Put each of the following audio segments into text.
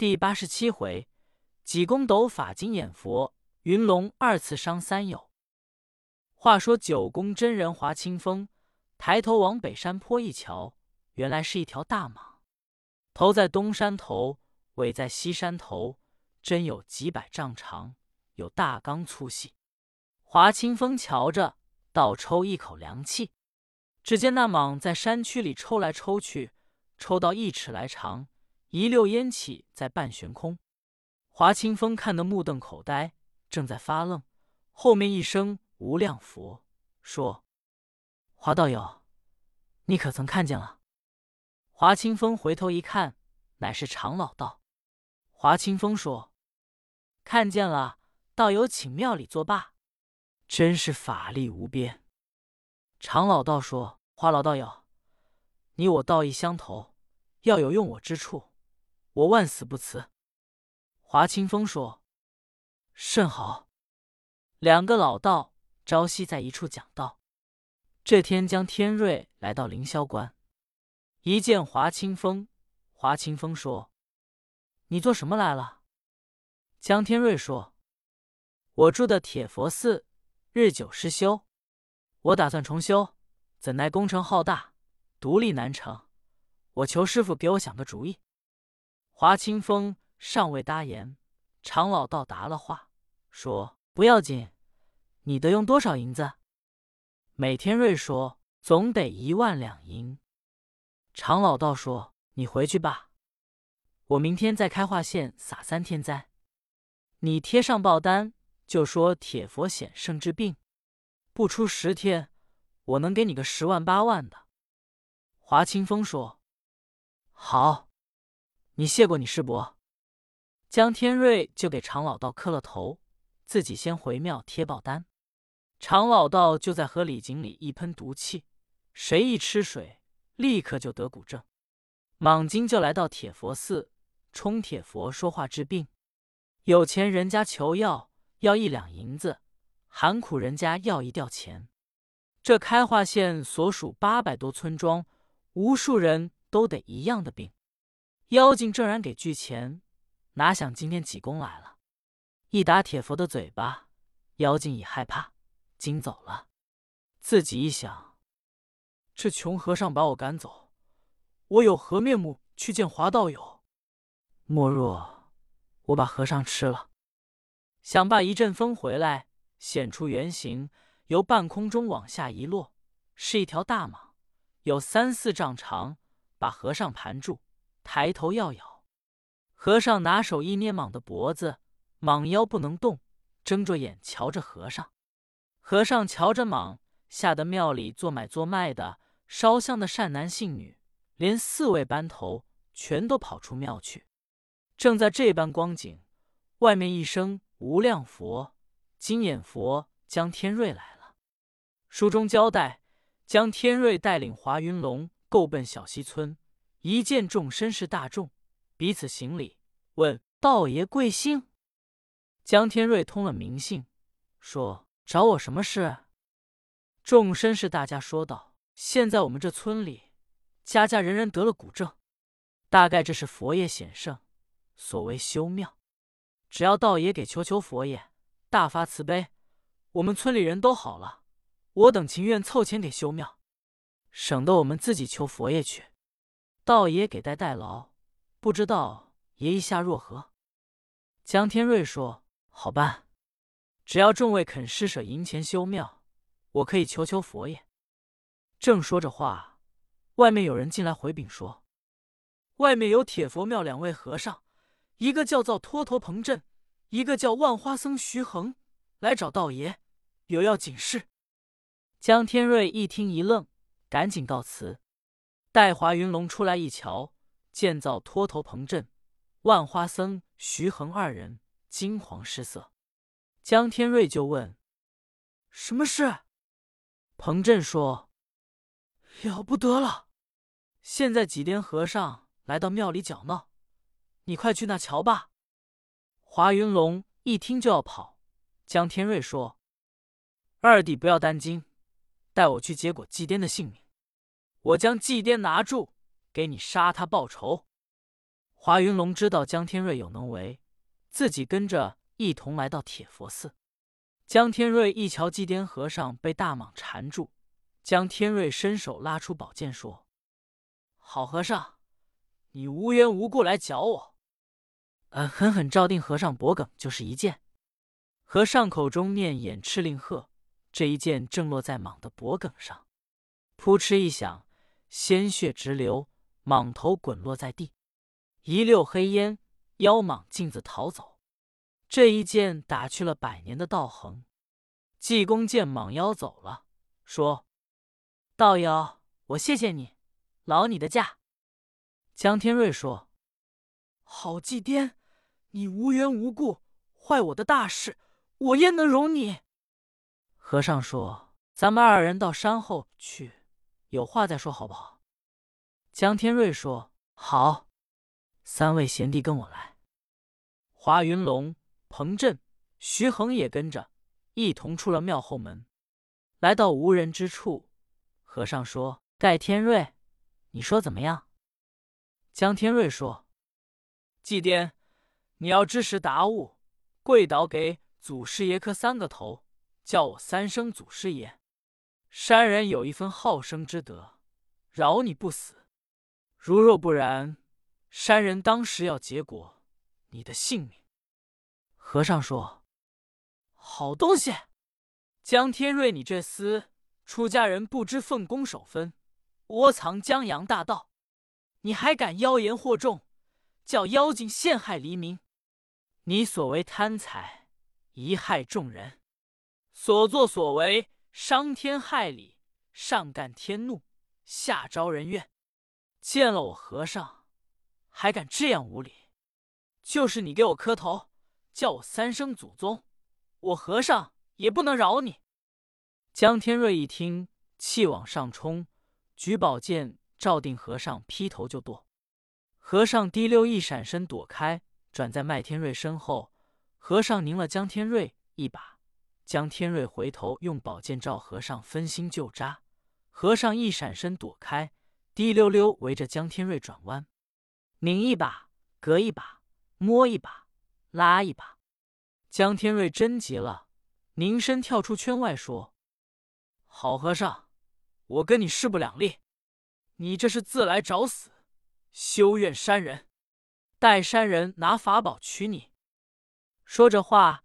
第八十七回，济公斗法金眼佛，云龙二次伤三友。话说九宫真人华清风抬头往北山坡一瞧，原来是一条大蟒，头在东山头，尾在西山头，真有几百丈长，有大缸粗细。华清风瞧着，倒抽一口凉气。只见那蟒在山区里抽来抽去，抽到一尺来长。一溜烟起，在半悬空。华清风看得目瞪口呆，正在发愣，后面一声“无量佛”说：“华道友，你可曾看见了？”华清风回头一看，乃是常老道。华清风说：“看见了，道友请庙里作罢，真是法力无边。”常老道说：“华老道友，你我道义相投，要有用我之处。”我万死不辞。华清风说：“甚好。”两个老道朝夕在一处讲道。这天，江天瑞来到凌霄关，一见华清风，华清风说：“你做什么来了？”江天瑞说：“我住的铁佛寺日久失修，我打算重修，怎奈工程浩大，独立难成。我求师傅给我想个主意。”华清风尚未答言，常老道答了话，说：“不要紧，你得用多少银子？”美天瑞说：“总得一万两银。”常老道说：“你回去吧，我明天在开化县撒三天灾，你贴上报单，就说铁佛显圣治病，不出十天，我能给你个十万八万的。”华清风说：“好。”你谢过你师伯，江天瑞就给常老道磕了头，自己先回庙贴报单。常老道就在河里井里一喷毒气，谁一吃水，立刻就得骨症。莽金就来到铁佛寺，冲铁佛说话治病。有钱人家求药要一两银子，寒苦人家要一吊钱。这开化县所属八百多村庄，无数人都得一样的病。妖精正然给拒钱，哪想今天济公来了，一打铁佛的嘴巴，妖精已害怕，惊走了。自己一想，这穷和尚把我赶走，我有何面目去见华道友？莫若我把和尚吃了。想罢，一阵风回来，显出原形，由半空中往下一落，是一条大蟒，有三四丈长，把和尚盘住。抬头要咬，和尚拿手一捏蟒的脖子，蟒腰不能动，睁着眼瞧着和尚。和尚瞧着蟒，吓得庙里做买做卖的、烧香的善男信女，连四位班头全都跑出庙去。正在这般光景，外面一声“无量佛”，金眼佛江天瑞来了。书中交代，江天瑞带领华云龙够奔小溪村。一见众绅士大众，彼此行礼，问道爷贵姓。江天瑞通了名姓，说找我什么事？众绅士大家说道：现在我们这村里，家家人人得了骨症，大概这是佛爷显圣，所谓修庙。只要道爷给求求佛爷，大发慈悲，我们村里人都好了。我等情愿凑钱给修庙，省得我们自己求佛爷去。道爷给代代劳，不知道爷意下若何？江天瑞说：“好办，只要众位肯施舍银钱修庙，我可以求求佛爷。”正说着话，外面有人进来回禀说：“外面有铁佛庙两位和尚，一个叫做托陀彭镇，一个叫万花僧徐恒，来找道爷，有要紧事。”江天瑞一听一愣，赶紧告辞。待华云龙出来一瞧，见造脱头彭振、万花僧徐恒二人惊慌失色。江天瑞就问：“什么事？”彭振说：“了不得了！现在几颠和尚来到庙里搅闹，你快去那瞧吧。”华云龙一听就要跑。江天瑞说：“二弟不要担惊，带我去结果祭颠的性命。”我将祭奠拿住，给你杀他报仇。华云龙知道江天瑞有能为，自己跟着一同来到铁佛寺。江天瑞一瞧祭奠和尚被大蟒缠住，江天瑞伸手拉出宝剑说：“好和尚，你无缘无故来搅我。”嗯，狠狠照定和尚脖颈，就是一剑。和尚口中念“演赤令鹤”，这一剑正落在蟒的脖颈上，扑哧一响，鲜血直流，蟒头滚落在地，一溜黑烟，妖蟒径自逃走。这一剑打去了百年的道行。济公见蟒妖走了，说：“道友，我谢谢你，劳你的驾。”江天瑞说：“好祭奠，你无缘无故坏我的大事。”我焉能容你？和尚说：“咱们二人到山后去，有话再说，好不好？”江天瑞说：“好。”三位贤弟跟我来。华云龙、彭震、徐恒也跟着，一同出了庙后门，来到无人之处。和尚说：“盖天瑞，你说怎么样？”江天瑞说：“祭奠，你要知时达悟，跪倒给。”祖师爷磕三个头，叫我三声祖师爷。山人有一分好生之德，饶你不死。如若不然，山人当时要结果你的性命。和尚说：“好东西，江天瑞，你这厮出家人不知奉公守分，窝藏江洋大盗，你还敢妖言惑众，叫妖精陷害黎民？你所为贪财。”贻害众人，所作所为伤天害理，上干天怒，下招人怨。见了我和尚，还敢这样无礼？就是你给我磕头，叫我三声祖宗，我和尚也不能饶你。江天瑞一听，气往上冲，举宝剑照定和尚，劈头就剁。和尚滴溜一闪身躲开，转在麦天瑞身后。和尚拧了江天瑞一把，江天瑞回头用宝剑照和尚分心就扎，和尚一闪身躲开，滴溜溜围着江天瑞转弯，拧一把，隔一把，摸一把，拉一把。江天瑞真急了，拧身跳出圈外说：“好和尚，我跟你势不两立，你这是自来找死，休怨山人，待山人拿法宝取你。”说着话，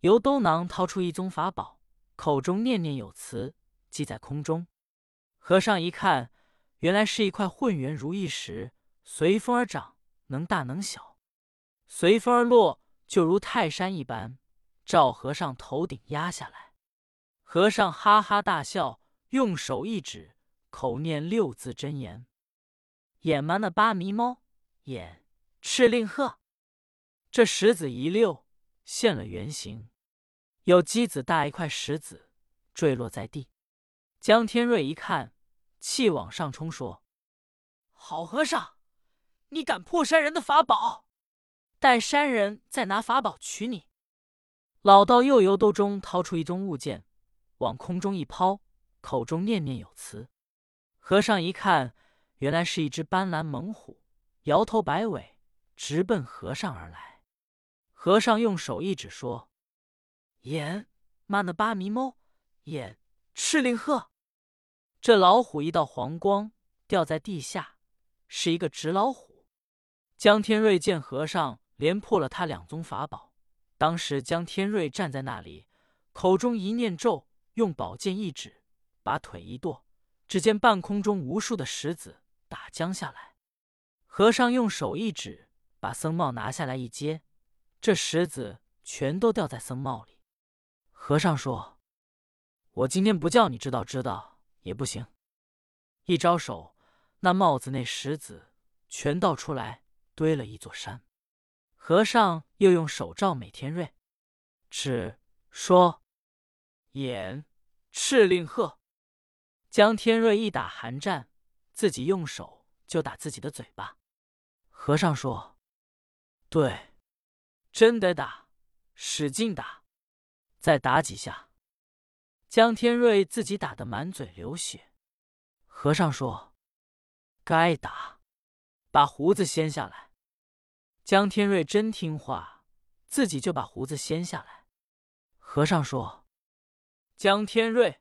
由兜囊掏出一宗法宝，口中念念有词，系在空中。和尚一看，原来是一块混元如意石，随风而长，能大能小，随风而落，就如泰山一般，照和尚头顶压下来。和尚哈哈大笑，用手一指，口念六字真言：“眼瞒的八迷猫，眼赤令鹤。”这石子一溜。现了原形，有鸡子大一块石子坠落在地。江天瑞一看，气往上冲，说：“好和尚，你敢破山人的法宝？待山人再拿法宝取你。”老道又由兜中掏出一宗物件，往空中一抛，口中念念有词。和尚一看，原来是一只斑斓猛虎，摇头摆尾，直奔和尚而来。和尚用手一指，说：“眼慢那八迷猫，眼赤令鹤。”这老虎一道黄光掉在地下，是一个纸老虎。江天瑞见和尚连破了他两宗法宝，当时江天瑞站在那里，口中一念咒，用宝剑一指，把腿一跺，只见半空中无数的石子打将下来。和尚用手一指，把僧帽拿下来一接。这石子全都掉在僧帽里。和尚说：“我今天不叫你知道知道也不行。”一招手，那帽子内石子全倒出来，堆了一座山。和尚又用手照美天瑞，指说：“眼赤令鹤。”江天瑞一打寒战，自己用手就打自己的嘴巴。和尚说：“对。”真得打，使劲打，再打几下。江天瑞自己打得满嘴流血。和尚说：“该打，把胡子掀下来。”江天瑞真听话，自己就把胡子掀下来。和尚说：“江天瑞，